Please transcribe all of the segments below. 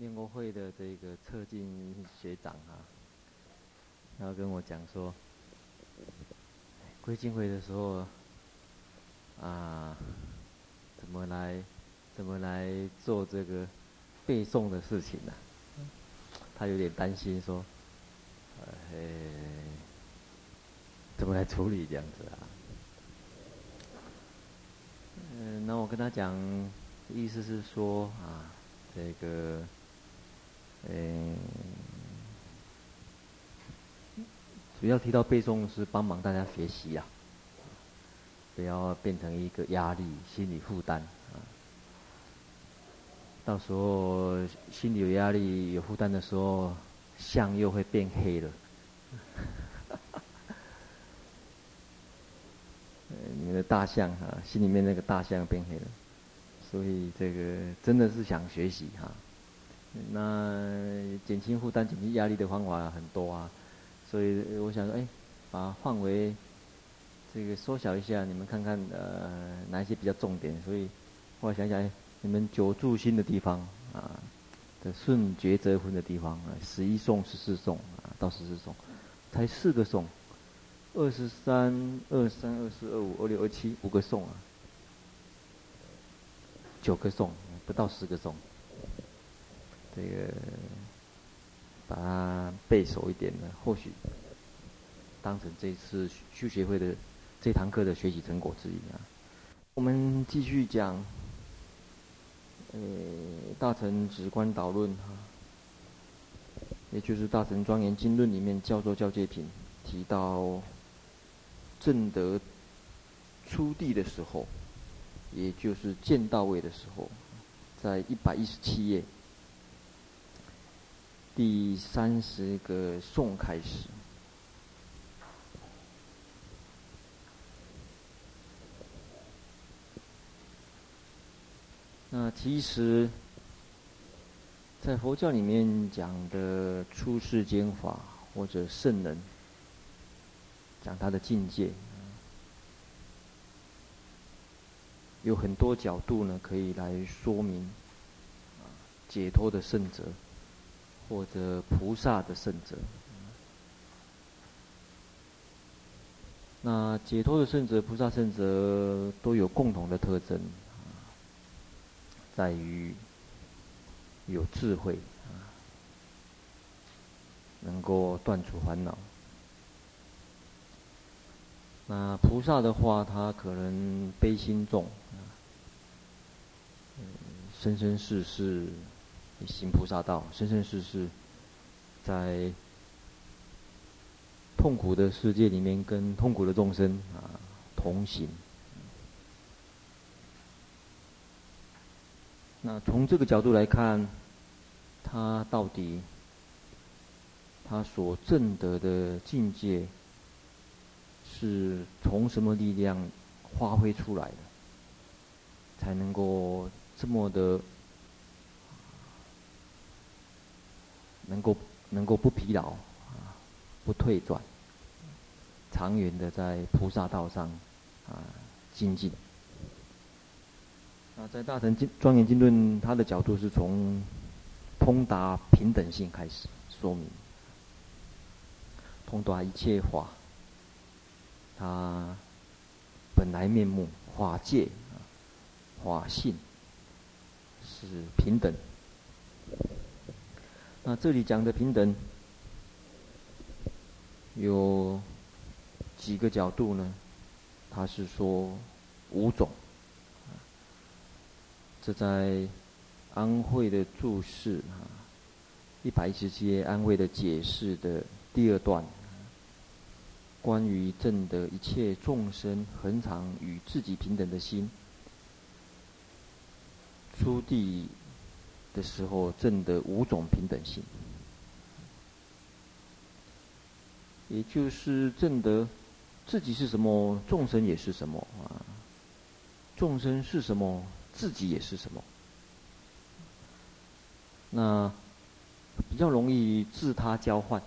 念过会的这个策进学长啊，然后跟我讲说，归进会的时候啊，怎么来，怎么来做这个背诵的事情呢、他有点担心说，呃，怎么来处理这样子啊？嗯，那我跟他讲，意思是说啊，这个。嗯，主要提到背诵是帮忙大家学习呀，不要变成一个压力、心理负担啊。到时候心里有压力、有负担的时候，相又会变黑了。你们的大象啊，心里面那个大象变黑了，所以这个真的是想学习哈。那减轻负担、减轻压力的方法很多啊，所以我想说，哎，把范围这个缩小一下，你们看看呃哪一些比较重点。所以后来想想，你们九住心的地方啊，的顺觉则分的地方啊，十一送、十四送啊，到十四送，才四个送，二十三、二三、二四、二五、二六、二七，五个送啊，九个送，不到十个送。这个把它背熟一点呢，或许当成这次修学会的这堂课的学习成果之一啊。我们继续讲，呃，《大乘直观导论》哈，也就是《大乘庄严经论》里面叫做教诫品提到，正得初地的时候，也就是见道位的时候，在一百一十七页。第三十个颂开始。那其实，在佛教里面讲的出世间法或者圣人，讲他的境界，有很多角度呢，可以来说明解脱的圣者。或者菩萨的圣者，那解脱的圣者、菩萨圣者都有共同的特征，在于有智慧，能够断除烦恼。那菩萨的话，他可能悲心重，生生世世。行菩萨道，生生世世，在痛苦的世界里面，跟痛苦的众生啊同行。那从这个角度来看，他到底他所证得的境界，是从什么力量发挥出来的，才能够这么的？能够能够不疲劳啊，不退转，长远的在菩萨道上啊精进。那在《大乘经庄严经论》，它的角度是从通达平等性开始说明，通达一切法，它本来面目、法界、法性是平等。那这里讲的平等有几个角度呢？他是说五种。这在安慧的注释啊，一百一十七页安慧的解释的第二段，关于证得一切众生恒常与自己平等的心，初地。的时候，证得五种平等性，也就是证得自己是什么，众生也是什么啊。众生是什么，自己也是什么。那比较容易自他交换，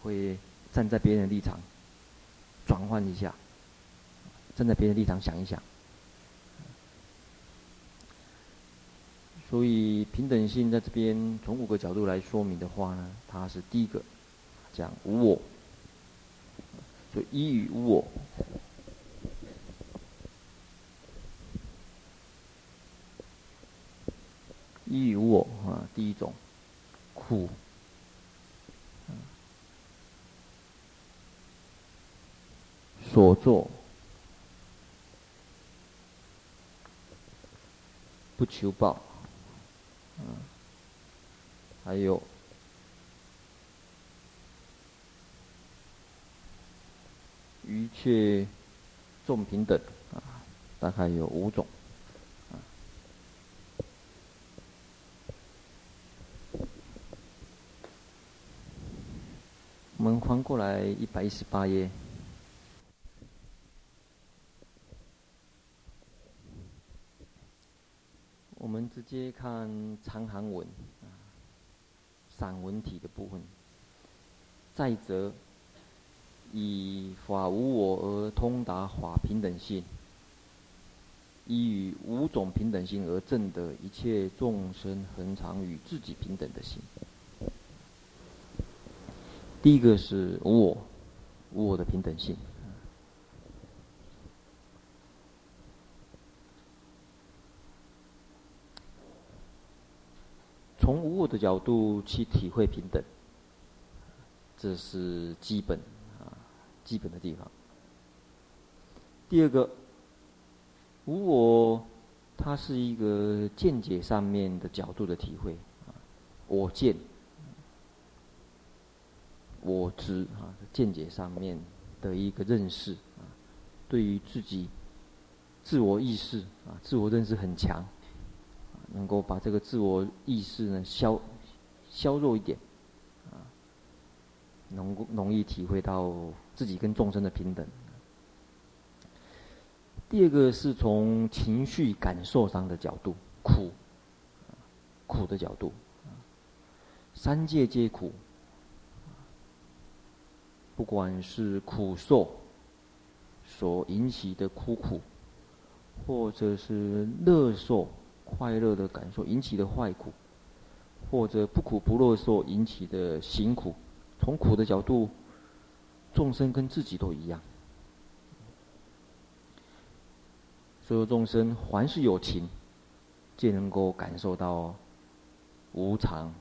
会站在别人的立场转换一下，站在别人的立场想一想。所以平等性在这边从五个角度来说明的话呢，它是第一个讲无我，所以一与无我，一与我啊，第一种苦，所作不求报。嗯，还有一切众平等啊，大概有五种。我们翻过来一百一十八页。我们直接看长行文啊，散文体的部分。再则，以法无我而通达法平等性，以五种平等性而证得一切众生恒常与自己平等的心。第一个是无我，无我的平等性。的角度去体会平等，这是基本啊，基本的地方。第二个，无我，它是一个见解上面的角度的体会啊，我见、我执啊，见解上面的一个认识啊，对于自己自我意识啊，自我认识很强。能够把这个自我意识呢消削弱一点，啊，能够容易体会到自己跟众生的平等。第二个是从情绪感受上的角度，苦，苦的角度，三界皆苦，不管是苦受所引起的苦苦，或者是乐受。快乐的感受引起的坏苦，或者不苦不乐所引起的行苦，从苦的角度，众生跟自己都一样。所有众生凡是有情，皆能够感受到无常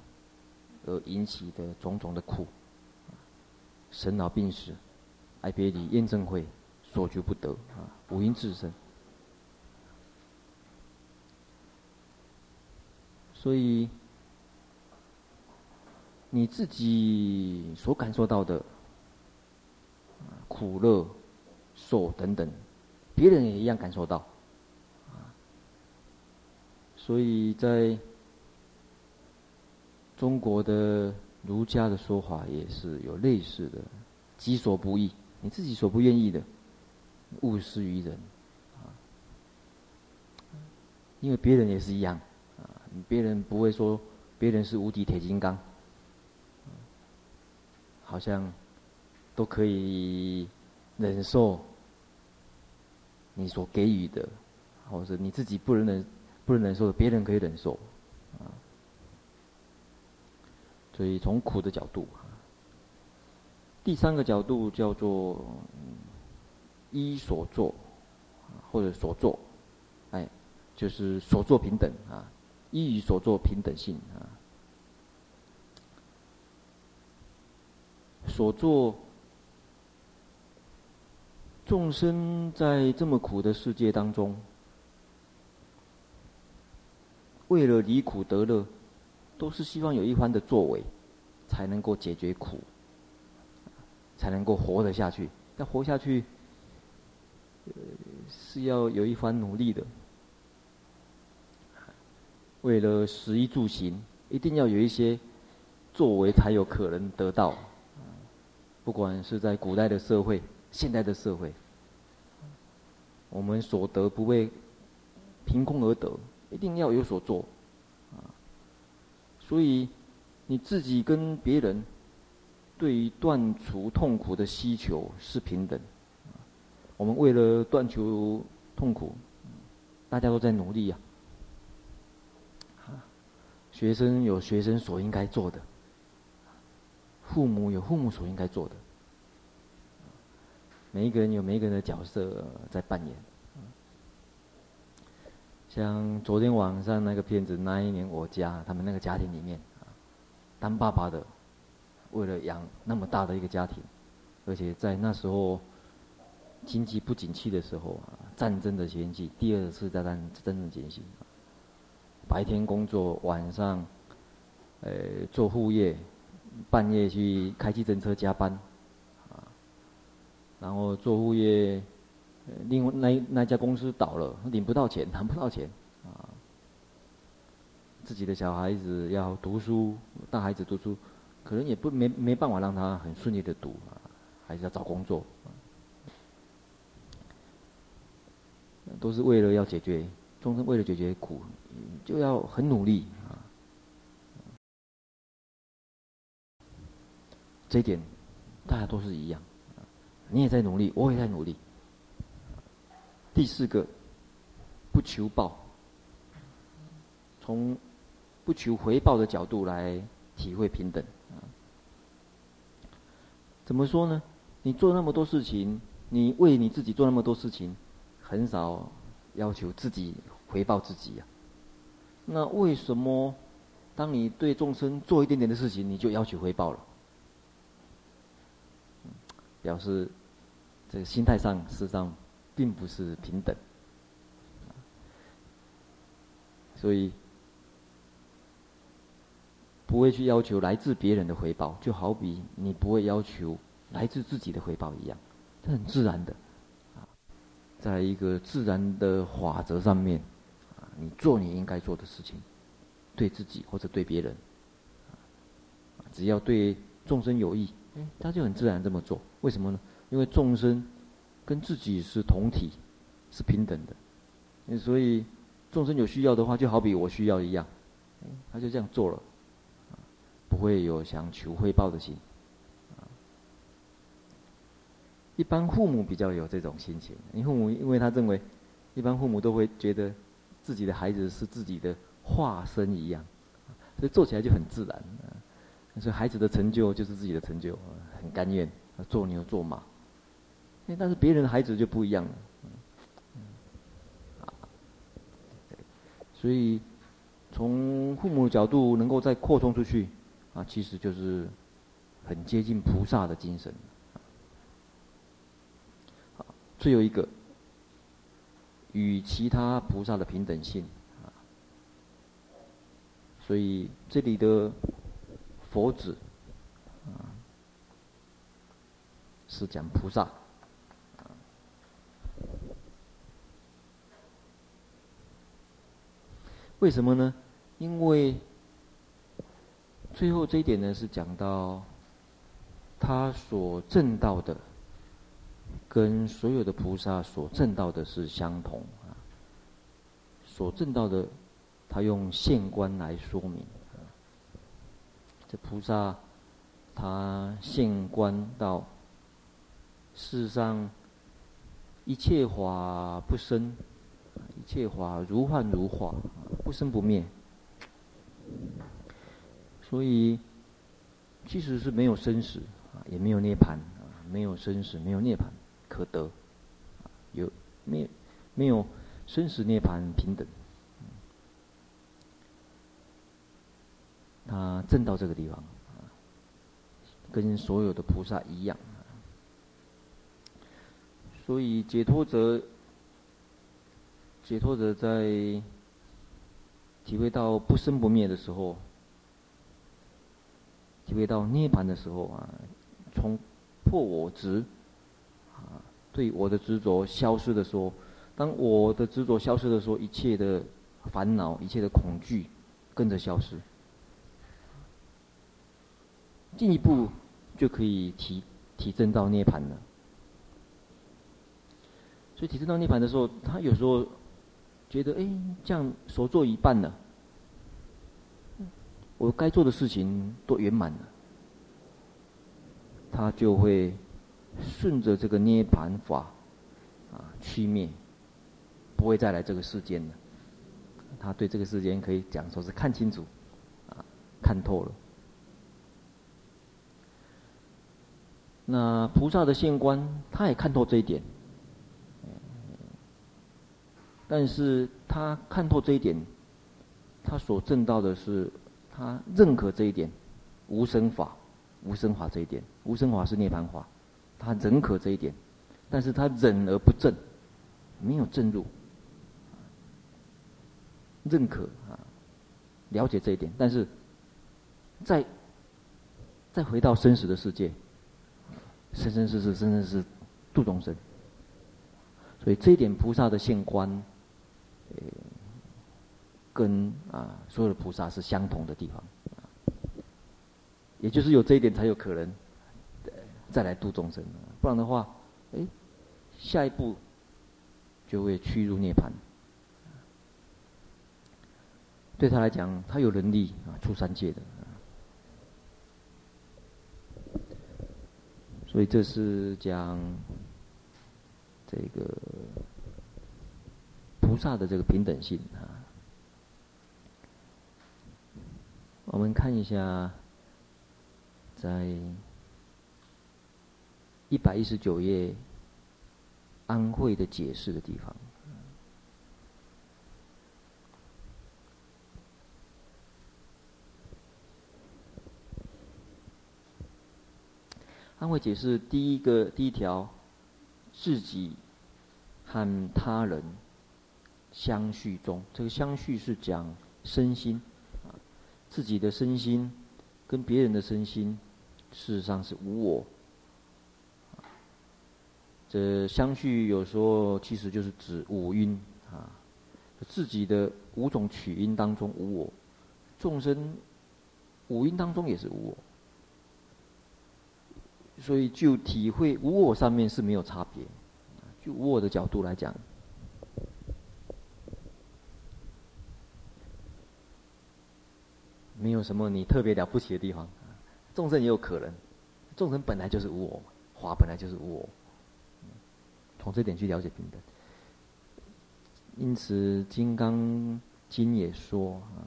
而引起的种种的苦，生老病死、爱别离、怨憎会，所求不得啊，五阴炽盛。所以，你自己所感受到的苦乐、受等等，别人也一样感受到。所以在中国的儒家的说法也是有类似的：己所不欲，你自己所不愿意的，勿施于人。啊因为别人也是一样。别人不会说别人是无敌铁金刚，好像都可以忍受你所给予的，或者你自己不能忍不能忍受的，别人可以忍受，啊。所以从苦的角度，第三个角度叫做依所作，或者所作，哎，就是所作平等啊。依于所作平等性啊，所作众生在这么苦的世界当中，为了离苦得乐，都是希望有一番的作为，才能够解决苦，才能够活得下去。要活下去，是要有一番努力的。为了食衣住行，一定要有一些作为，才有可能得到。不管是在古代的社会、现代的社会，我们所得不会凭空而得，一定要有所做。所以你自己跟别人对于断除痛苦的需求是平等。我们为了断除痛苦，大家都在努力呀。啊学生有学生所应该做的，父母有父母所应该做的，每一个人有每一个人的角色在扮演。像昨天晚上那个片子《那一年我家》，他们那个家庭里面，当爸爸的为了养那么大的一个家庭，而且在那时候经济不景气的时候啊，战争的前夕，第二次大战战争前夕。白天工作，晚上，呃，做副业，半夜去开计程车加班，啊，然后做副业，另外那那家公司倒了，领不到钱，谈不到钱，啊，自己的小孩子要读书，大孩子读书，可能也不没没办法让他很顺利的读，啊，还是要找工作，都是为了要解决。终生为了解决苦，就要很努力啊！这一点大家都是一样，你也在努力，我也在努力。第四个，不求报，从不求回报的角度来体会平等。怎么说呢？你做那么多事情，你为你自己做那么多事情，很少。要求自己回报自己呀、啊？那为什么当你对众生做一点点的事情，你就要求回报了？表示这个心态上事实上并不是平等，所以不会去要求来自别人的回报，就好比你不会要求来自自己的回报一样，这很自然的。在一个自然的法则上面，啊，你做你应该做的事情，对自己或者对别人，只要对众生有益，他就很自然这么做。为什么呢？因为众生跟自己是同体，是平等的，所以众生有需要的话，就好比我需要一样，他就这样做了，不会有想求回报的心。一般父母比较有这种心情，因为父母因为他认为，一般父母都会觉得自己的孩子是自己的化身一样，所以做起来就很自然。所以孩子的成就就是自己的成就，很甘愿做牛做马。但是别人的孩子就不一样了，所以从父母的角度能够再扩充出去，啊，其实就是很接近菩萨的精神。最后一个，与其他菩萨的平等性啊，所以这里的佛子啊，是讲菩萨，为什么呢？因为最后这一点呢，是讲到他所证到的。跟所有的菩萨所证到的是相同啊，所证到的，他用现观来说明。这菩萨他现观到，世上一切法不生，一切法如幻如化，不生不灭。所以其实是没有生死啊，也没有涅槃啊，没有生死，没有涅槃。可得，有没有没有生死涅槃平等？他证到这个地方，跟所有的菩萨一样。所以解脱者，解脱者在体会到不生不灭的时候，体会到涅槃的时候啊，从破我执。对我的执着消失的时候，当我的执着消失的时候，一切的烦恼、一切的恐惧跟着消失，进一步就可以提提证到涅槃了。所以提证到涅槃的时候，他有时候觉得，哎，这样所做一半了，我该做的事情都圆满了，他就会。顺着这个涅槃法，啊，去灭，不会再来这个世间了。他对这个世间可以讲说是看清楚，啊看透了。那菩萨的现观，他也看透这一点，但是他看透这一点，他所证到的是，他认可这一点，无生法，无生法这一点，无生法是涅槃法，他认可这一点，但是他忍而不证，没有证入，认可啊，了解这一点，但是再再回到生死的世界。生生世世，生生世世，度众生。所以这一点菩萨的现观，呃，跟啊所有的菩萨是相同的地方。也就是有这一点，才有可能再来度众生。不然的话，哎，下一步就会屈入涅槃。对他来讲，他有能力啊出三界的。所以这是讲这个菩萨的这个平等性啊。我们看一下，在一百一十九页安慧的解释的地方。安慧解释第一个第一条，自己和他人相续中，这个相续是讲身心，自己的身心跟别人的身心，事实上是无我。这相续有时候其实就是指五蕴啊，自己的五种取因当中无我，众生五蕴当中也是无我。所以，就体会无我上面是没有差别。就无我的角度来讲，没有什么你特别了不起的地方。众生也有可能，众生本来就是无我，法本来就是无我。从这点去了解平等。因此，《金刚经》也说啊，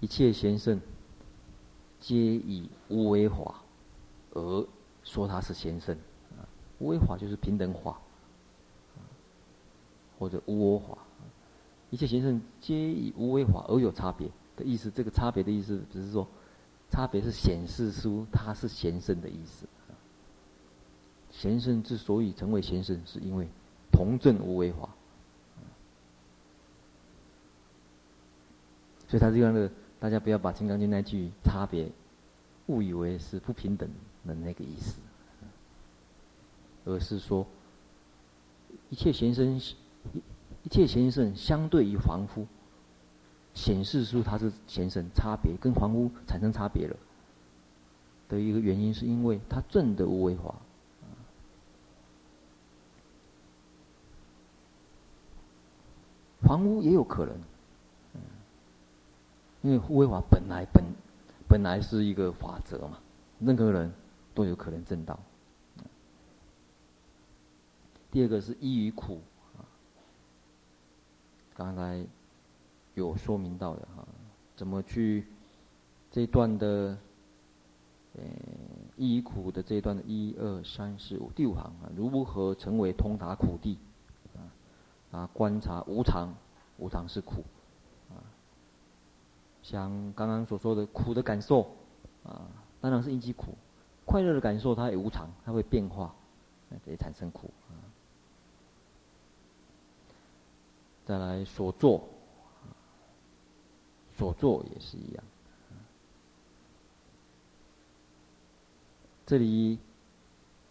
一切贤圣。皆以无为法而说他是贤圣，无为法就是平等法，或者无我法。一切贤圣皆以无为法而有差别的意思，这个差别的意思只是说，差别是显示出他是贤圣的意思。贤圣之所以成为贤圣，是因为同证无为法，所以他这样的。大家不要把《金刚经》那句差别误以为是不平等的那个意思，而是说一切贤圣，一切贤圣相对于凡夫，显示出他是贤圣，差别跟凡夫产生差别了。的一个原因，是因为他证的无为法，房屋也有可能。嗯因为无为法本来本本来是一个法则嘛，任何人都有可能证到。第二个是依于苦啊，刚才有说明到的哈，怎么去这一段的呃依于苦的这一段的一二三四五第五行啊，如何成为通达苦谛啊？啊，观察无常，无常是苦。啊像刚刚所说的苦的感受，啊，当然是因机苦；快乐的感受，它也无常，它会变化，这也产生苦。啊，再来所作，所作也是一样。这里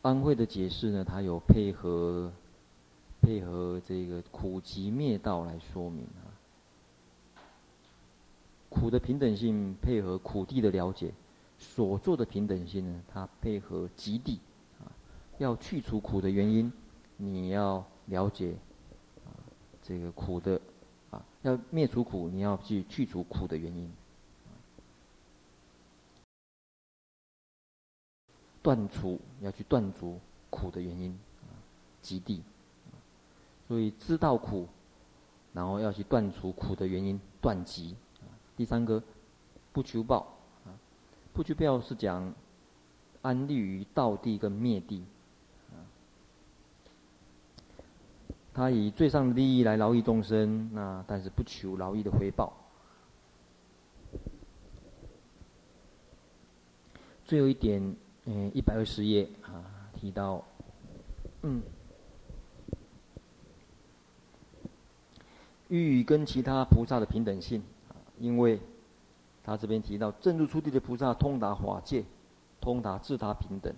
安慧的解释呢，它有配合配合这个苦集灭道来说明啊。苦的平等性配合苦地的了解，所作的平等性呢，它配合集地啊，要去除苦的原因，你要了解啊这个苦的啊，要灭除苦，你要去去除苦的原因，断除要去断除苦的原因啊，集地，所以知道苦，然后要去断除苦的原因，断集。第三个不求报啊，不求报是讲安立于道地跟灭地啊，他以最上的利益来劳役众生，那但是不求劳役的回报。最后一点，嗯，一百二十页啊，提到，嗯。欲跟其他菩萨的平等性啊，因为他这边提到正入初地的菩萨通达法界，通达自他平等，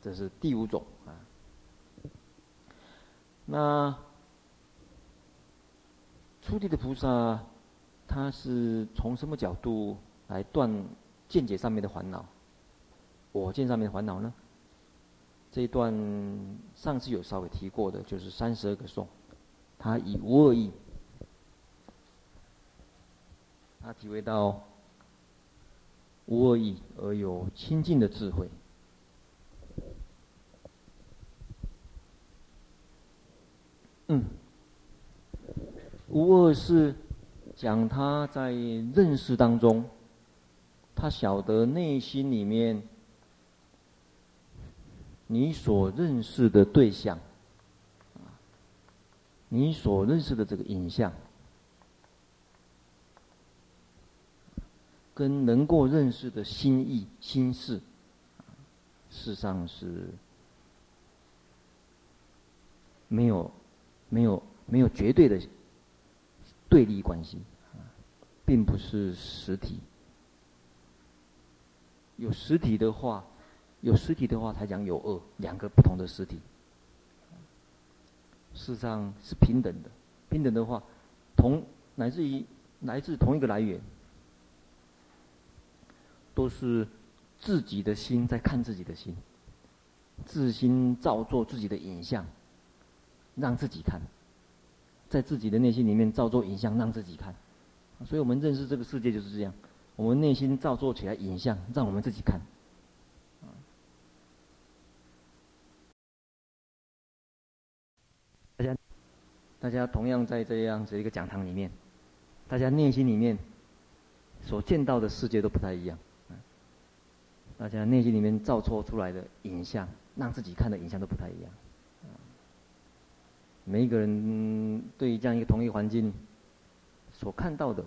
这是第五种啊。那初地的菩萨，他是从什么角度来断见解上面的烦恼？我见上面的烦恼呢？这段上次有稍微提过的，就是三十二个颂，他以无二意，他体会到无二意而有清净的智慧。嗯，无二是讲他在认识当中，他晓得内心里面。你所认识的对象，你所认识的这个影像，跟能够认识的心意、心事，事实上是没有、没有、没有绝对的对立关系，并不是实体。有实体的话。有实体的话，才讲有二，两个不同的实体。事实上是平等的，平等的话，同乃至于来自同一个来源，都是自己的心在看自己的心，自心造作自己的影像，让自己看，在自己的内心里面造作影像让自己看，所以我们认识这个世界就是这样，我们内心造作起来影像，让我们自己看。大家，大家同样在这样子一个讲堂里面，大家内心里面所见到的世界都不太一样。大家内心里面造出出来的影像，让自己看的影像都不太一样。每一个人对于这样一个同一环境所看到的，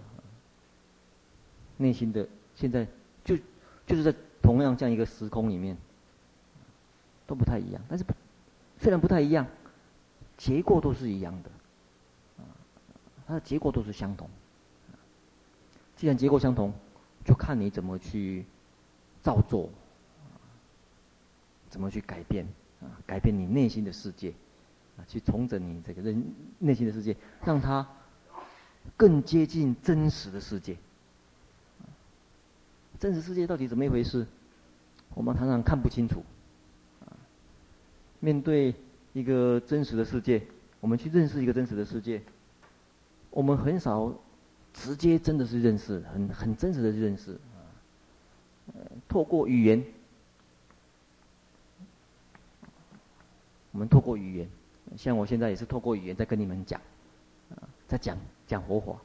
内心的现在就就是在同样这样一个时空里面，都不太一样。但是虽然不太一样。结构都是一样的，啊，它的结构都是相同。既然结构相同，就看你怎么去造作，怎么去改变，啊，改变你内心的世界，啊，去重整你这个人内心的世界，让它更接近真实的世界。真实世界到底怎么一回事？我们常常看不清楚，啊，面对。一个真实的世界，我们去认识一个真实的世界，我们很少直接真的是认识，很很真实的认识啊。呃，透过语言，我们透过语言，像我现在也是透过语言在跟你们讲，啊，在讲讲活法，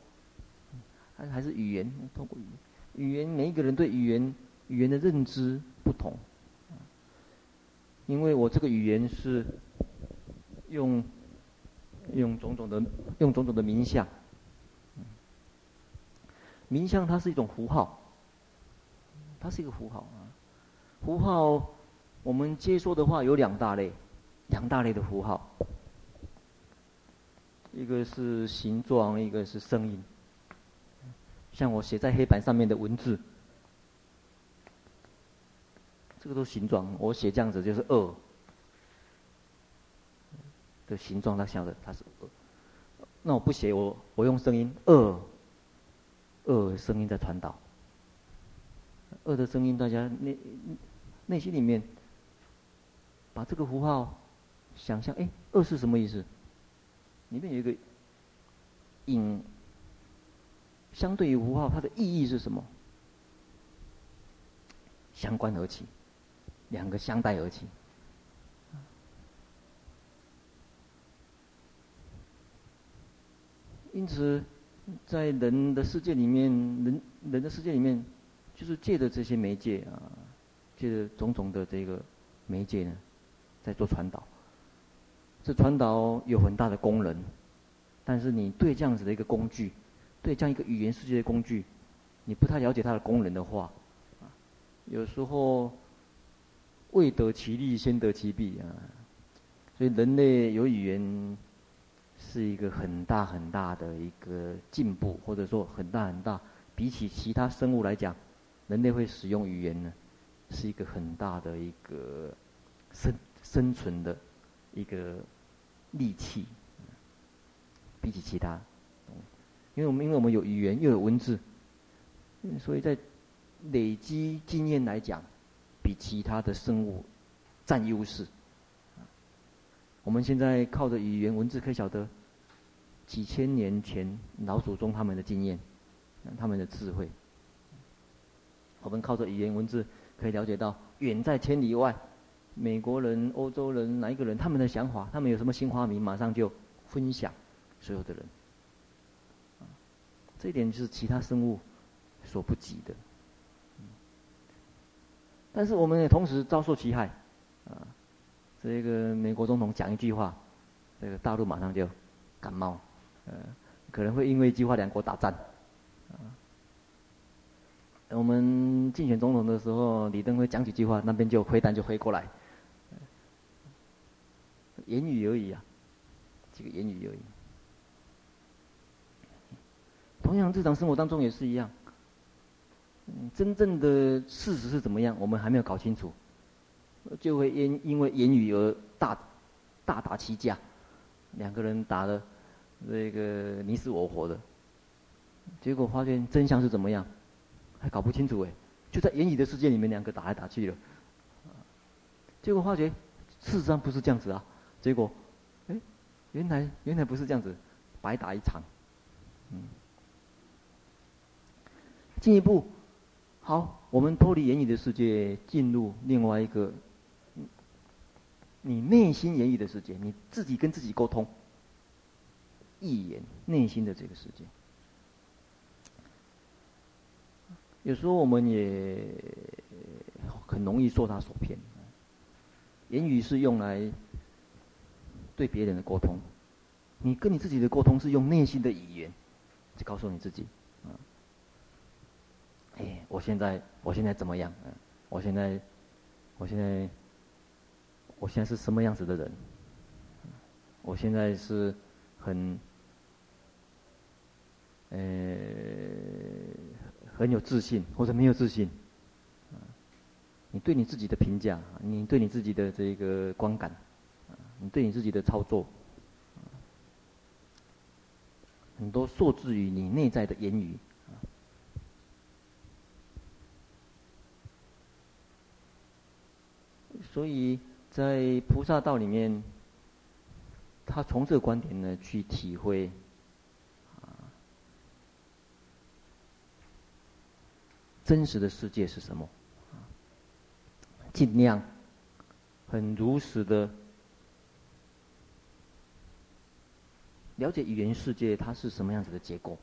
还还是语言，透过语言，语言每一个人对语言语言的认知不同，因为我这个语言是。用用种种的用种种的名相，名相它是一种符号，它是一个符号啊。符号我们接收的话有两大类，两大类的符号，一个是形状，一个是声音。像我写在黑板上面的文字，这个都是形状，我写这样子就是二。的形状，它晓得它是二。那我不写，我我用声音二，二声音在传导。二的声音，大家内内心里面把这个符号想象，哎，二是什么意思？里面有一个影，相对于符号，它的意义是什么？相关而起，两个相待而起。因此，在人的世界里面，人人的世界里面，就是借着这些媒介啊，借着种种的这个媒介呢，在做传导。这传导有很大的功能，但是你对这样子的一个工具，对这样一个语言世界的工具，你不太了解它的功能的话，啊，有时候未得其利先得其弊啊。所以人类有语言是一个很大很大的一个进步，或者说很大很大，比起其他生物来讲，人类会使用语言呢，是一个很大的一个生生存的。一个利器，比起其他，因为我们因为我们有语言又有文字，所以在累积经验来讲，比其他的生物占优势。我们现在靠着语言文字可以晓得几千年前老祖宗他们的经验，他们的智慧。我们靠着语言文字可以了解到远在千里外。美国人、欧洲人，哪一个人他们的想法，他们有什么新发明，马上就分享所有的人。这一点就是其他生物所不及的。但是我们也同时遭受其害，啊，这个美国总统讲一句话，这个大陆马上就感冒，呃，可能会因为一句话两国打仗。我们竞选总统的时候，李登辉讲几句话，那边就飞弹就飞过来。言语而已啊，这个言语而已。同样，日常生活当中也是一样。嗯，真正的事实是怎么样，我们还没有搞清楚，就会因因为言语而大大打起架，两个人打的这个你死我活的，结果发现真相是怎么样，还搞不清楚哎，就在言语的世界里面，两个打来打去了，结果发觉事实上不是这样子啊。结果，哎，原来原来不是这样子，白打一场。嗯，进一步，好，我们脱离言语的世界，进入另外一个，你内心言语的世界，你自己跟自己沟通，意言内心的这个世界。有时候我们也很容易受他所骗，言语是用来。对别人的沟通，你跟你自己的沟通是用内心的语言，去告诉你自己，啊，哎，我现在我现在怎么样？嗯，我现在，我现在，我现在是什么样子的人？我现在是很，呃，很有自信，或者没有自信？你对你自己的评价，你对你自己的这个观感。你对你自己的操作，很多受制于你内在的言语，所以在菩萨道里面，他从这个观点呢去体会，啊真实的世界是什么，尽量很如实的。了解语言世界它是什么样子的结构，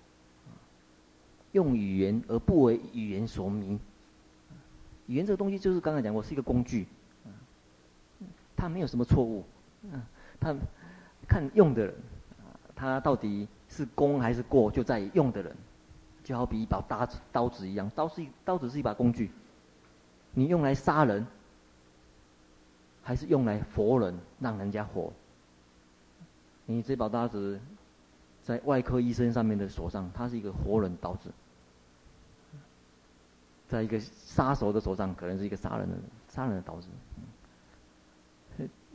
用语言而不为语言所迷。语言这个东西就是刚才讲过是一个工具，他没有什么错误，嗯，他看用的人，他到底是功还是过，就在于用的人。就好比一把刀子刀子一样，刀是一刀子是一把工具，你用来杀人，还是用来活人，让人家活？你这把刀子，在外科医生上面的手上，它是一个活人刀子；在一个杀手的手上，可能是一个杀人的杀人的刀子。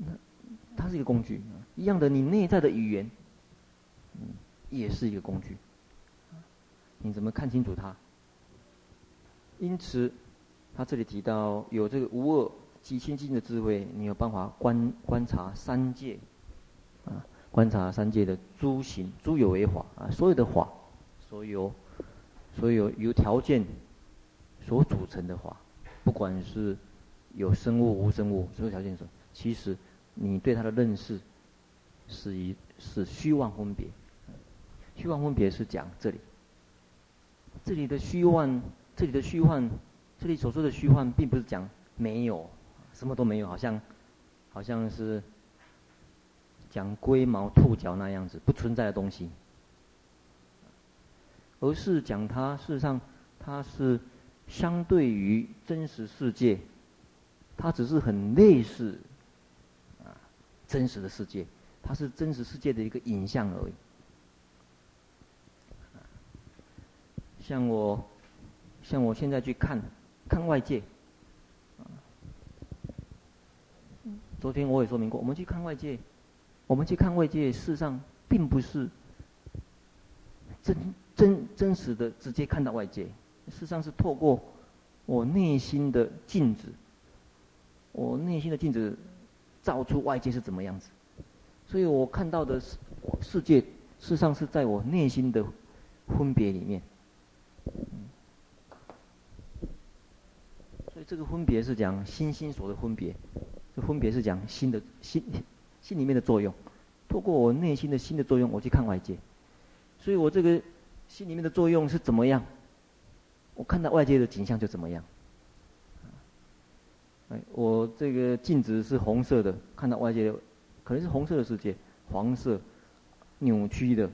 那它是一个工具，一样的，你内在的语言，也是一个工具。你怎么看清楚它？因此，他这里提到有这个无二极清净的智慧，你有办法观观察三界，啊。观察三界的诸行诸有为法啊，所有的法，所有所有由条件所组成的法，不管是有生物无生物，所有条件所，其实你对他的认识是一是虚妄分别。虚妄分别是讲这里，这里的虚幻，这里的虚幻，这里所说的虚幻，并不是讲没有，什么都没有，好像，好像是讲龟毛兔角那样子不存在的东西，而是讲它事实上它是相对于真实世界，它只是很类似真实的世界，它是真实世界的一个影像而已。像我，像我现在去看，看外界。昨天我也说明过，我们去看外界，我们去看外界，事实上并不是真真真实的直接看到外界，事实上是透过我内心的镜子，我内心的镜子造出外界是怎么样子，所以我看到的世世界，事实上是在我内心的分别里面。所以这个分别是讲心心所的分别，这分别是讲心的心心里面的作用，透过我内心的心的作用，我去看外界，所以我这个心里面的作用是怎么样，我看到外界的景象就怎么样。我这个镜子是红色的，看到外界的可能是红色的世界，黄色，扭曲的。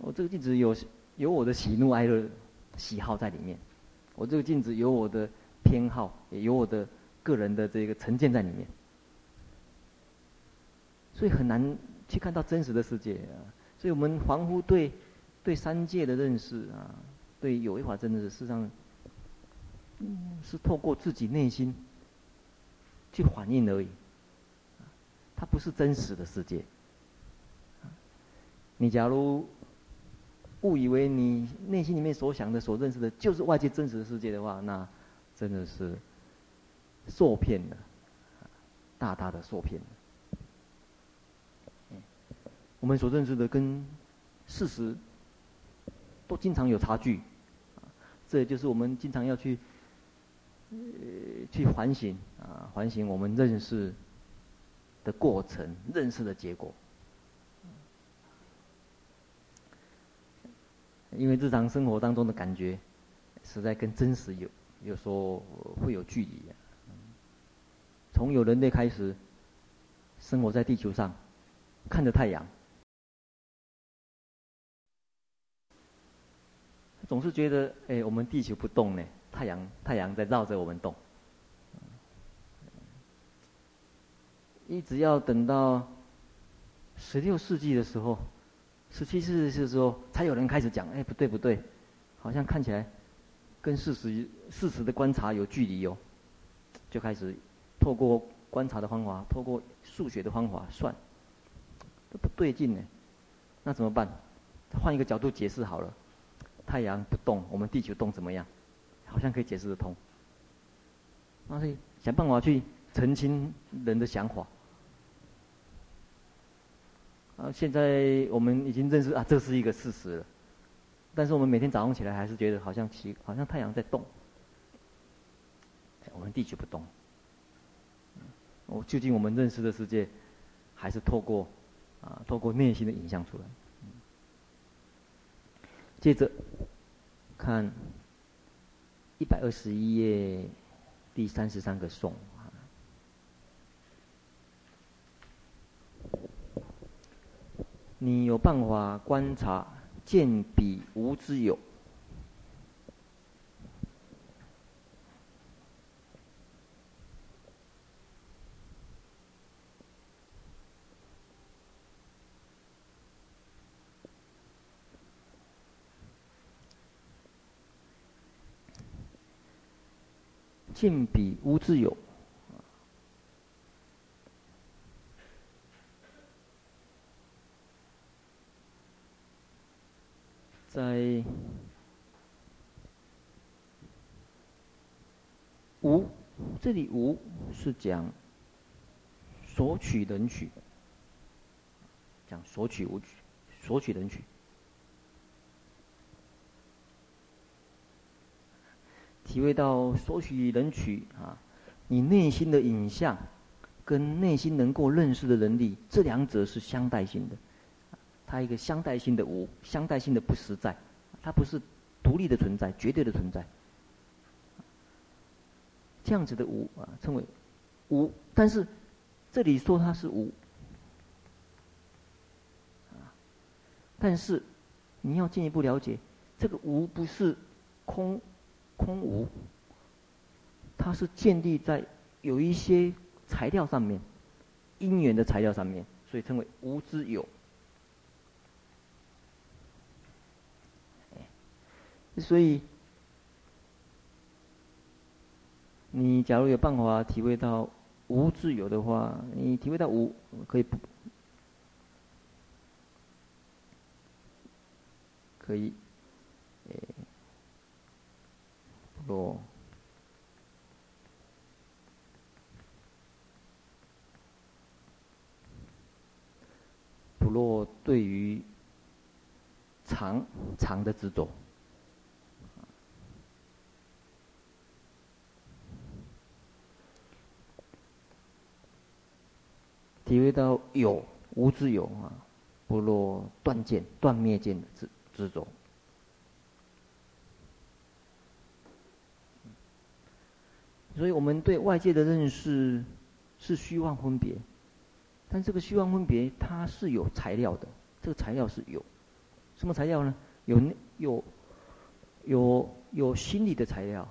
我这个镜子有有我的喜怒哀乐喜好在里面，我这个镜子有我的偏好，也有我的个人的这个成见在里面，所以很难去看到真实的世界啊。所以我们凡夫对对三界的认识啊，对有一法真的是事实上，是透过自己内心去反应而已，它不是真实的世界。你假如误以为你内心里面所想的、所认识的，就是外界真实的世界的话，那真的是受骗了，大大的受骗了。我们所认识的跟事实都经常有差距，这就是我们经常要去呃去反省啊，反省我们认识的过程、认识的结果。因为日常生活当中的感觉，实在跟真实有有时候会有距离。从有人类开始，生活在地球上，看着太阳，总是觉得，哎，我们地球不动呢，太阳太阳在绕着我们动。一直要等到十六世纪的时候。十七世纪的时候，才有人开始讲：“哎，不对不对，好像看起来跟事实事实的观察有距离哟。”就开始透过观察的方法，透过数学的方法算，都不对劲呢。那怎么办？换一个角度解释好了。太阳不动，我们地球动怎么样？好像可以解释得通。那是想办法去澄清人的想法。啊，现在我们已经认识啊，这是一个事实了。但是我们每天早上起来还是觉得好像奇，好像太阳在动，我们地球不动。我究竟我们认识的世界，还是透过啊，透过内心的影像出来。接着看一百二十一页第三十三个颂。你有办法观察见彼无之有，见彼无之有。在无这里无是讲索取能取，讲索取无取，索取能取，体会到索取能取啊，你内心的影像跟内心能够认识的能力，这两者是相待性的。它一个相待性的无，相待性的不实在，它不是独立的存在，绝对的存在。这样子的无啊，称为无。但是这里说它是无，但是你要进一步了解，这个无不是空空无，它是建立在有一些材料上面，因缘的材料上面，所以称为无之有。所以，你假如有办法体会到无之有的话，你体会到无可以不，可以，诶，不落，不落对于长长的执着。体会到有无之有啊，不落断见、断灭见的执执着。所以我们对外界的认识是虚妄分别，但这个虚妄分别它是有材料的，这个材料是有，什么材料呢？有有有有心理的材料，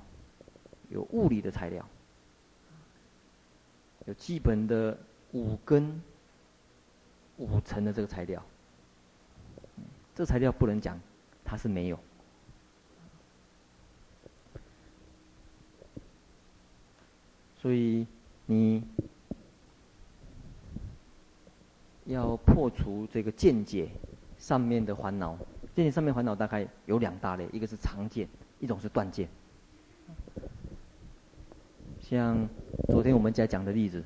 有物理的材料，有基本的。五根、五层的这个材料，这材料不能讲它是没有，所以你要破除这个见解上面的烦恼。见解上面烦恼大概有两大类，一个是常见，一种是断见。像昨天我们在讲的例子。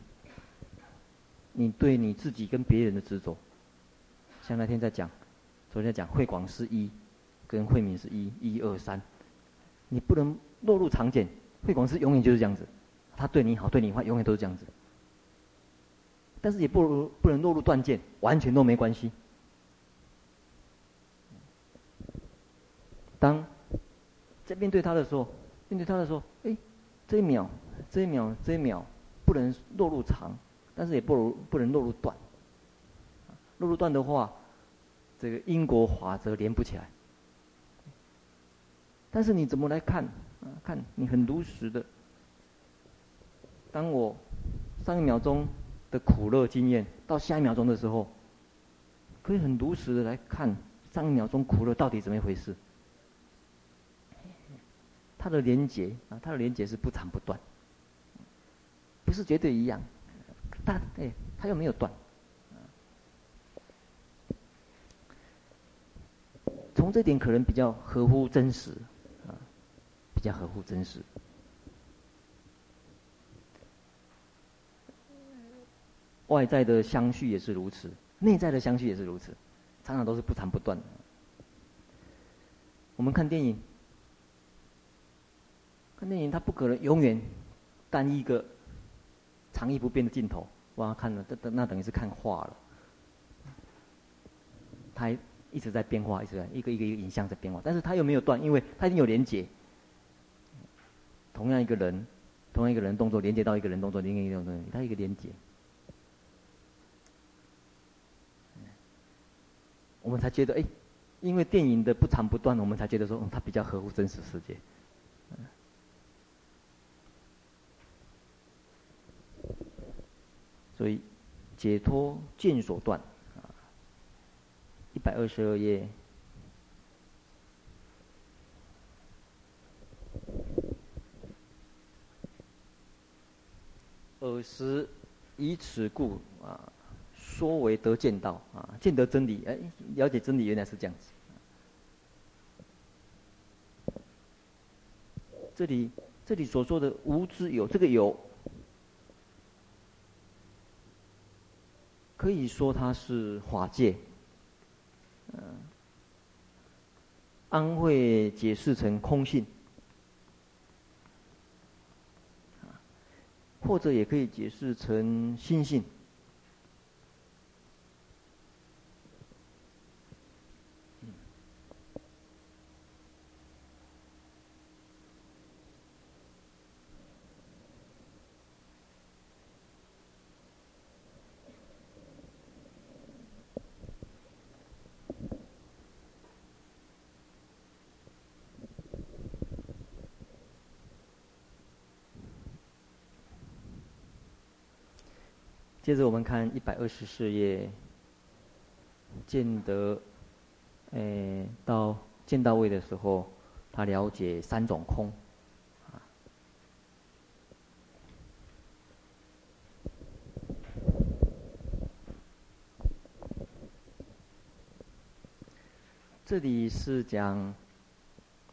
你对你自己跟别人的执着，像那天在讲，昨天在讲慧广是一，跟慧敏是一，一二三，你不能落入常见，慧广是永远就是这样子，他对你好对你坏永远都是这样子，但是也不如不能落入断见，完全都没关系。当在面对他的时候，面对他的时候，哎，这一秒，这一秒，这一秒，不能落入长。但是也不如不能落入断，落入断的话，这个因果法则连不起来。但是你怎么来看？啊，看你很如实的。当我上一秒钟的苦乐经验到下一秒钟的时候，可以很如实的来看上一秒钟苦乐到底怎么一回事。它的连结啊，它的连结是不长不断，不是绝对一样。但哎，他又没有断。从这点可能比较合乎真实，啊，比较合乎真实。外在的相续也是如此，内在的相续也是如此，常常都是不长不断的。我们看电影，看电影它不可能永远单一个。长佚不变的镜头，哇，看了，那那等于是看画了。它一直在变化，一直在一个一个一个影像在变化，但是它又没有断，因为它已经有连接。同样一个人，同样一个人动作连接到一个人动作，另一个动作，它一个连接。我们才觉得，哎，因为电影的不长不断，我们才觉得说，嗯，它比较合乎真实世界。所以，解脱见所断，啊，一百二十二页，尔时以此故啊，说为得见道啊，见得真理，哎，了解真理原来是这样子。这里这里所说的无知有，这个有。可以说它是法界，嗯，安慧解释成空性，或者也可以解释成心性。接着我们看一百二十四页，见得，诶，到见到位的时候，他了解三种空，这里是讲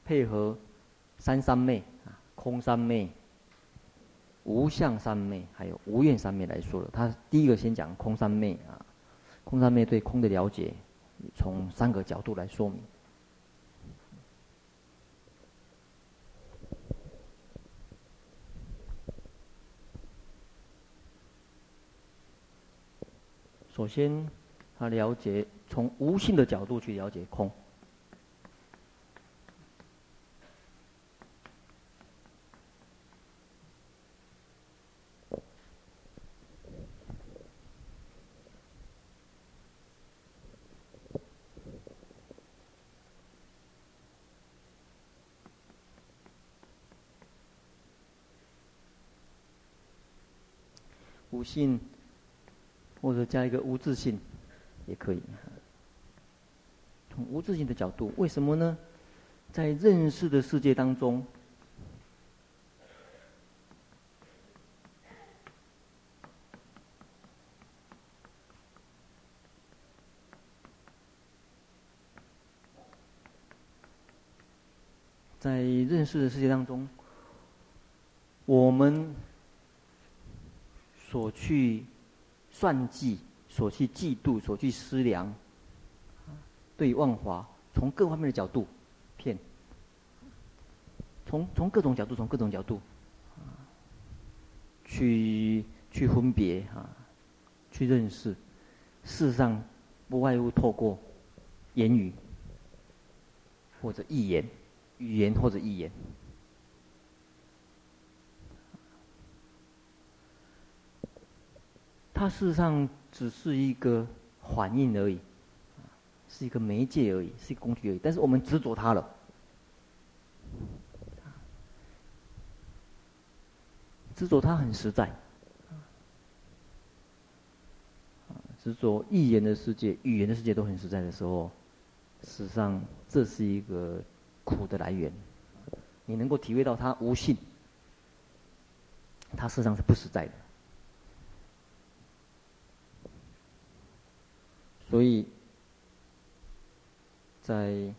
配合三三昧啊，空三昧。无相三昧，还有无愿三昧来说了。他第一个先讲空三昧啊，空三昧对空的了解，从三个角度来说明。首先，他了解从无性的角度去了解空。无性，或者加一个无自信，也可以。从无自信的角度，为什么呢？在认识的世界当中，在认识的世界当中，我们。所去算计，所去嫉妒，所去思量，对万华，从各方面的角度骗，从从各种角度，从各种角度，去去分别啊，去认识，事实上不外乎透过言语或者意言，语言或者意言。它事实上只是一个反应而已，是一个媒介而已，是一个工具而已。但是我们执着它了，执着它很实在，执着意言的世界、语言的世界都很实在的时候，事实上这是一个苦的来源。你能够体会到它无性，它事实上是不实在的。所以，在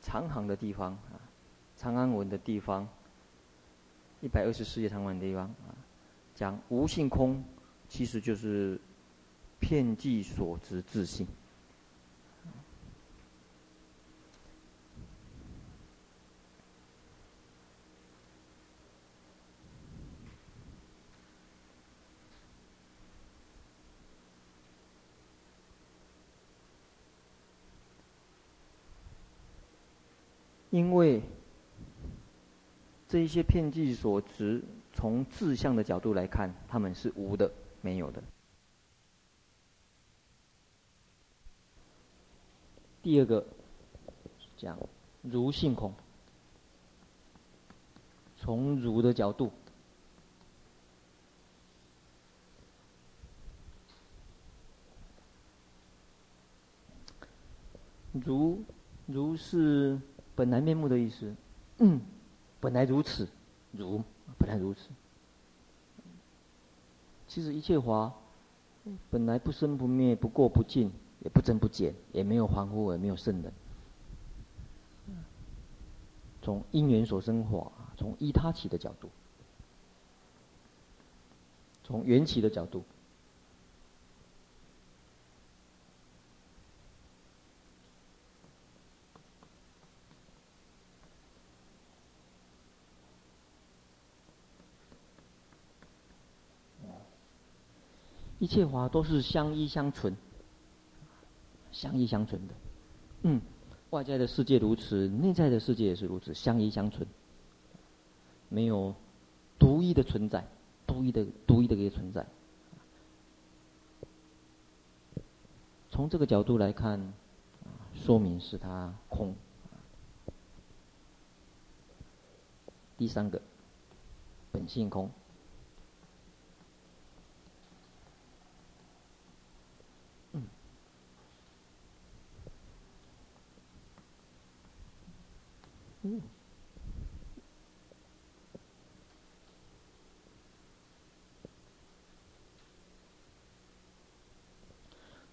长行的地方啊，长安文的地方，一百二十四页长文的地方啊，讲无性空，其实就是遍计所执自性。因为这一些片剂所值，从自相的角度来看，他们是无的，没有的。第二个讲如性空，从如的角度，如如是。本来面目的意思，嗯，本来如此，如本来如此。其实一切法本来不生不灭，不过不净，也不增不减，也没有凡夫，也没有圣人。从因缘所生法，从依他起的角度，从缘起的角度。切法都是相依相存，相依相存的。嗯，外在的世界如此，内在的世界也是如此，相依相存，没有独一的存在，独一的独一的一个存在。从这个角度来看，说明是它空。第三个，本性空。嗯。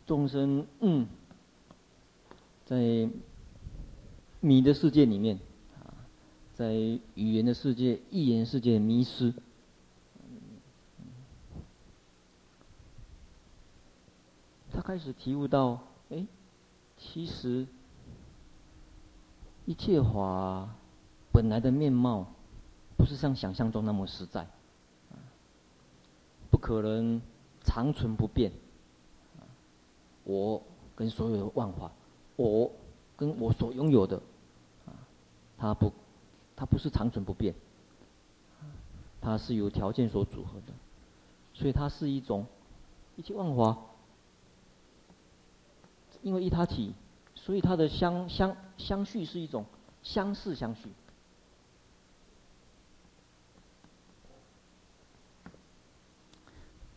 众生，嗯，在米的世界里面，啊，在语言的世界、意言世界迷失。他开始体悟到，哎，其实一切法本来的面貌，不是像想象中那么实在，不可能长存不变。我跟所有的万法，我跟我所拥有的，啊，它不，它不是长存不变，它是由条件所组合的，所以它是一种一切万法，因为一他起，所以它的相相相续是一种相似相续，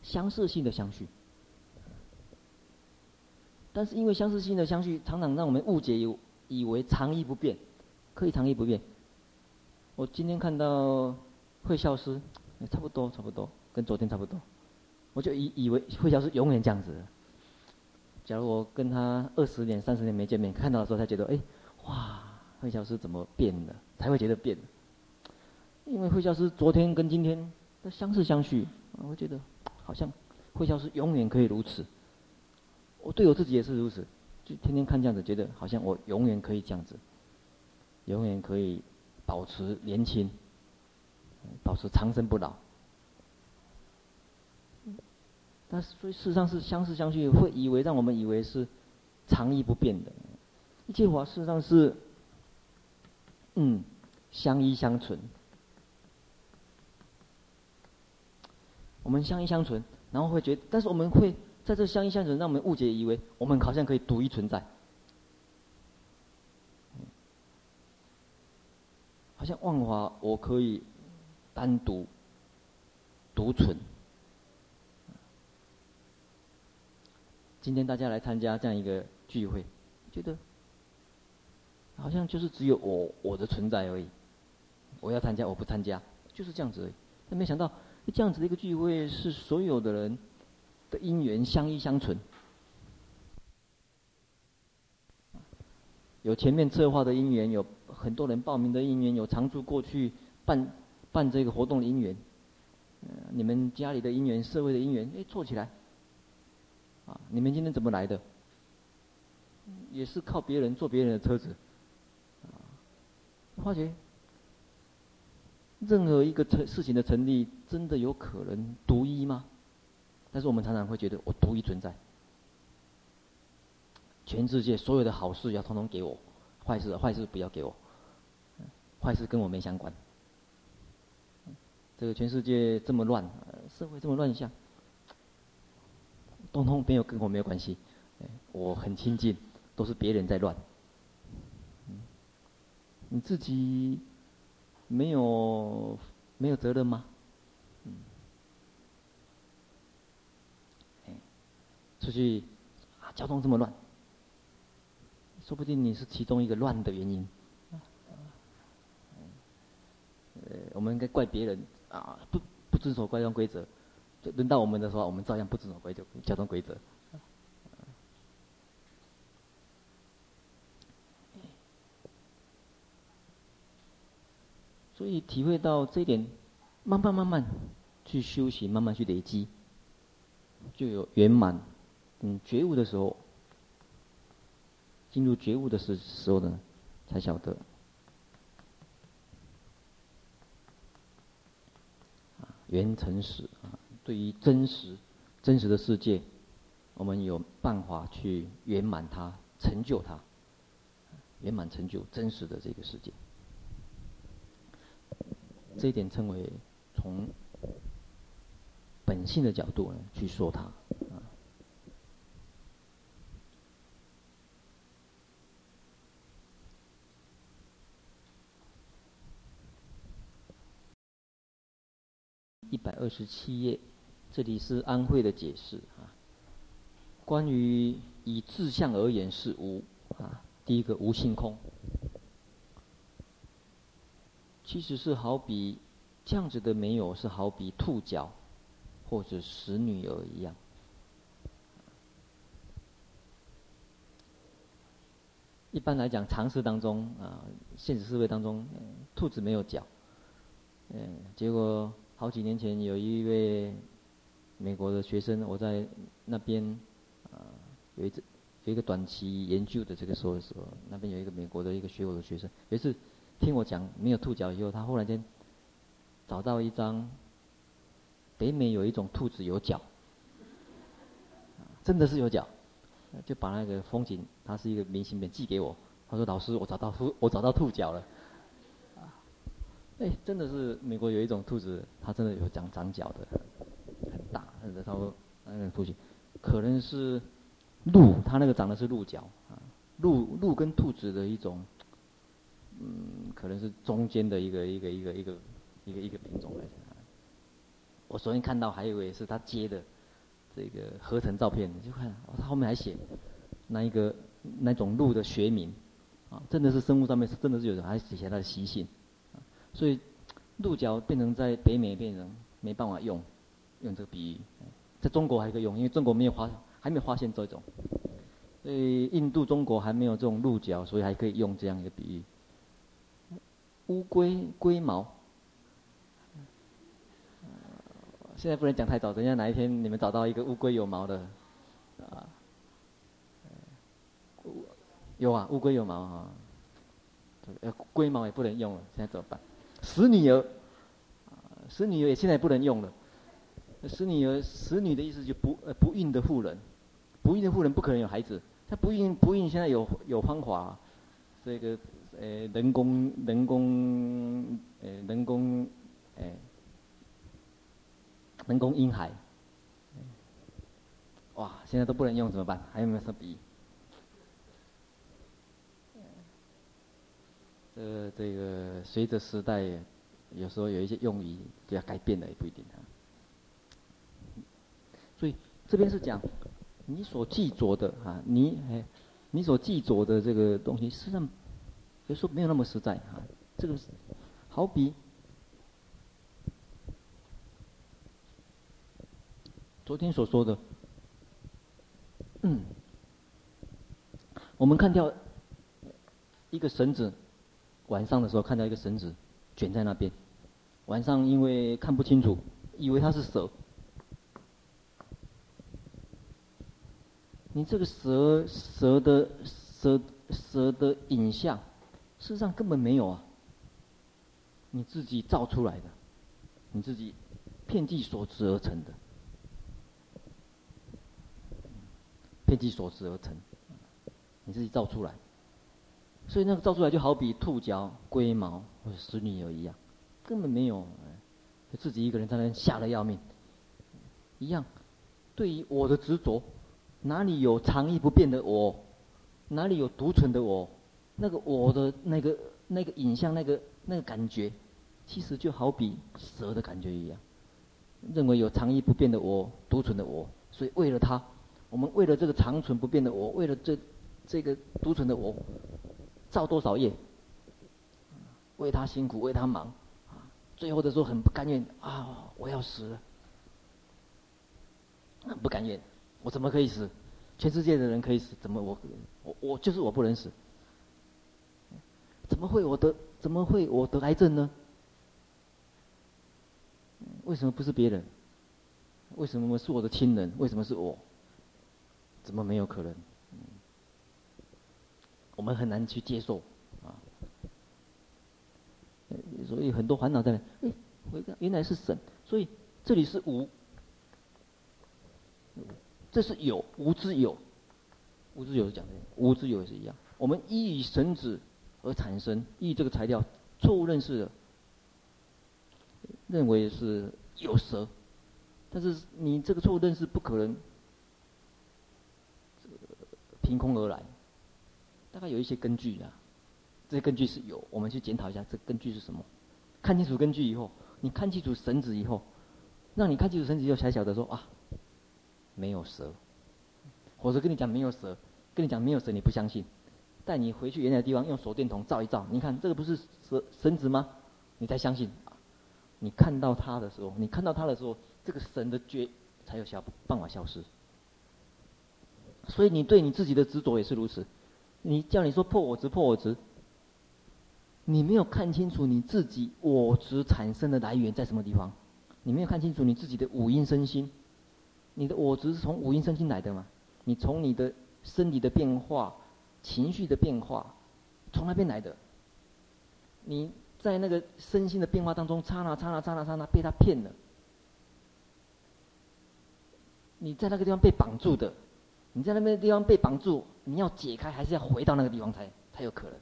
相似性的相续。但是因为相似性的相续，常常让我们误解，以以为常依不变，可以常依不变。我今天看到慧孝师，差不多差不多，跟昨天差不多，我就以以为会消失永远这样子。假如我跟他二十年、三十年没见面，看到的时候才觉得，哎，哇，慧孝师怎么变了？才会觉得变。因为慧孝师昨天跟今天的相似相续，我觉得好像慧孝师永远可以如此。我对我自己也是如此，就天天看这样子，觉得好像我永远可以这样子，永远可以保持年轻，保持长生不老。但是所以事实上是相似相续，会以为让我们以为是常依不变的，一切法事实上是，嗯，相依相存。我们相依相存，然后会觉得，但是我们会。在这相依相存，让我们误解，以为我们好像可以独一存在，好像万华我可以单独独存。今天大家来参加这样一个聚会，觉得好像就是只有我我的存在而已。我要参加，我不参加，就是这样子而已。但没想到，这样子的一个聚会是所有的人。的因缘相依相存，有前面策划的因缘，有很多人报名的因缘，有常住过去办办这个活动的因缘，呃，你们家里的因缘，社会的因缘，哎，做起来，啊，你们今天怎么来的？也是靠别人坐别人的车子，发觉任何一个成事情的成立，真的有可能独一吗？但是我们常常会觉得我独一存在，全世界所有的好事要通通给我，坏事坏事不要给我，坏事跟我没相关。这个全世界这么乱，社会这么乱象，通通没有跟我没有关系，我很清净，都是别人在乱。你自己没有没有责任吗？嗯出去啊，交通这么乱，说不定你是其中一个乱的原因。呃，我们应该怪别人啊，不不遵守交通规则，轮到我们的时候，我们照样不遵守规则，交通规则。所以体会到这一点，慢慢慢慢去修行，慢慢去累积，就有圆满。嗯，觉悟的时候，进入觉悟的时时候呢，才晓得，啊，缘成实啊，对于真实真实的世界，我们有办法去圆满它、成就它，圆满成就真实的这个世界。这一点称为从本性的角度呢去说它啊。一百二十七页，这里是安慧的解释啊。关于以自相而言是无啊，第一个无性空。其实是好比这样子的没有，是好比兔脚或者死女儿一样。一般来讲，常识当中啊，现实社会当中，兔子没有脚。嗯，结果好几年前有一位美国的学生，我在那边啊有一次有一个短期研究的这个时候的时候，那边有一个美国的一个学我的学生，有一次。听我讲没有兔脚以后，他忽然间找到一张北美有一种兔子有脚，真的是有脚，就把那个风景，它是一个明信片寄给我。他说：“老师，我找到兔，我找到兔脚了。”哎，真的是美国有一种兔子，它真的有长长脚的，很大，差不多那个兔子，可能是鹿，它那个长的是鹿角啊，鹿鹿跟兔子的一种。嗯，可能是中间的一个一个一个一个一个一个品种来的。我昨天看到还以为是他接的这个合成照片，就看他后面还写那一个那种鹿的学名，啊，真的是生物上面是真的是有的，还写下它的习性，所以鹿角变成在北美变成没办法用，用这个比喻，在中国还可以用，因为中国没有发还没有发现这种，所以印度中国还没有这种鹿角，所以还可以用这样一个比喻。乌龟龟毛，现在不能讲太早，等一下哪一天你们找到一个乌龟有毛的，啊，有啊，乌龟有毛哈，呃，龟毛也不能用了，现在怎么办？死女儿，死女儿也现在不能用了，死女儿，死女的意思就不呃不孕的妇人，不孕的妇人不可能有孩子，她不孕不孕现在有有方法，这个。呃，人工人工呃人工呃人工婴孩，哇，现在都不能用怎么办？还有没有什么比喻？呃，这个随着时代，有时候有一些用语就要改变了，也不一定啊。所以这边是讲你所记着的啊，你哎，你所记着的这个东西，实际上。别说没有那么实在啊，这个是好比昨天所说的，嗯，我们看到一个绳子，晚上的时候看到一个绳子卷在那边，晚上因为看不清楚，以为它是蛇，你这个蛇蛇的蛇蛇的影像。世上根本没有啊，你自己造出来的，你自己遍计所知而成的，遍计所知而成，你自己造出来，所以那个造出来就好比兔角、龟毛或者使女友一样，根本没有，自己一个人在那吓得要命，一样，对于我的执着，哪里有常异不变的我，哪里有独存的我？那个我的那个那个影像，那个那个感觉，其实就好比蛇的感觉一样，认为有常异不变的我，独存的我，所以为了他，我们为了这个长存不变的我，为了这这个独存的我，造多少业，为他辛苦，为他忙，最后的时候很不甘愿啊，我要死了，很不甘愿，我怎么可以死？全世界的人可以死，怎么我我我就是我不能死？怎么会我得？怎么会我得癌症呢？为什么不是别人？为什么是我的亲人？为什么是我？怎么没有可能？我们很难去接受啊。所以很多烦恼在那。哎，回看原来是神，所以这里是无。这是有，无之有，无之有是讲的，无之有也是一样。我们一以神子而产生，依这个材料错误认识的，认为是有蛇，但是你这个错误认识不可能凭空而来，大概有一些根据啊。这些根据是有，我们去检讨一下，这根据是什么？看清楚根据以后，你看清楚绳子以后，让你看清楚绳子以后，才晓得说啊，没有蛇。或者跟你讲没有蛇，跟你讲没有蛇，你不相信，带你回去原来的地方，用手电筒照一照，你看这个不是蛇绳子吗？你才相信。你看到它的时候，你看到它的时候，这个神的觉才有消办法消失。所以你对你自己的执着也是如此。你叫你说破我执，破我执。你没有看清楚你自己我执产生的来源在什么地方？你没有看清楚你自己的五阴身心，你的我执是从五阴身心来的吗？你从你的身体的变化、情绪的变化，从那边来的。你在那个身心的变化当中，刹那、刹那、刹那、刹那，被他骗了。你在那个地方被绑住的，你在那边地方被绑住，你要解开，还是要回到那个地方才才有可能？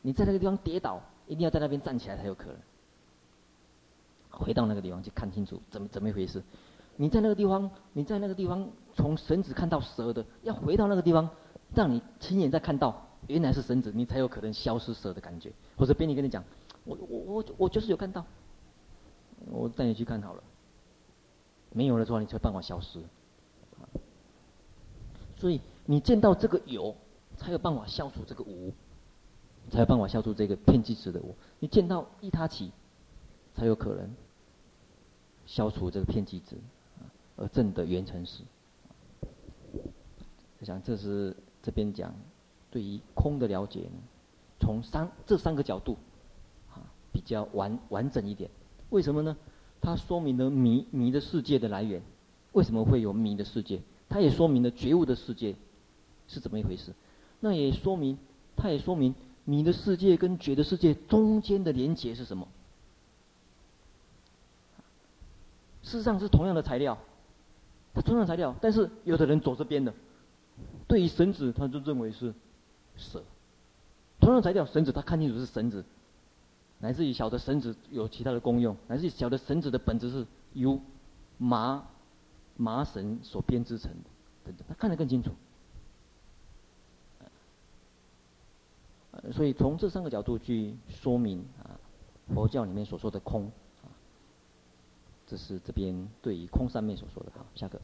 你在那个地方跌倒，一定要在那边站起来才有可能。回到那个地方去看清楚怎么怎么一回事。你在那个地方，你在那个地方从绳子看到蛇的，要回到那个地方，让你亲眼再看到原来是绳子，你才有可能消失蛇的感觉。或者别人跟你讲，我我我我就是有看到，我带你去看好了。没有了之后，你才有办法消失。所以你见到这个有，才有办法消除这个无。才有办法消除这个遍计执的无。你见到一他起，才有可能消除这个遍计执，而证得圆成实。我想这是这边讲对于空的了解呢，从三这三个角度啊比较完完整一点。为什么呢？它说明了迷迷的世界的来源，为什么会有迷的世界？它也说明了觉悟的世界是怎么一回事。那也说明，它也说明。迷的世界跟觉的世界中间的连结是什么？事实上是同样的材料，它同样的材料，但是有的人走这边的，对于绳子他就认为是蛇。同样的材料，绳子他看清楚是绳子，乃至于小的绳子有其他的功用，乃至于小的绳子的本质是由麻麻绳所编织成的，等等，他看得更清楚。所以从这三个角度去说明啊，佛教里面所说的空啊，这是这边对于空三昧所说的。好，下个。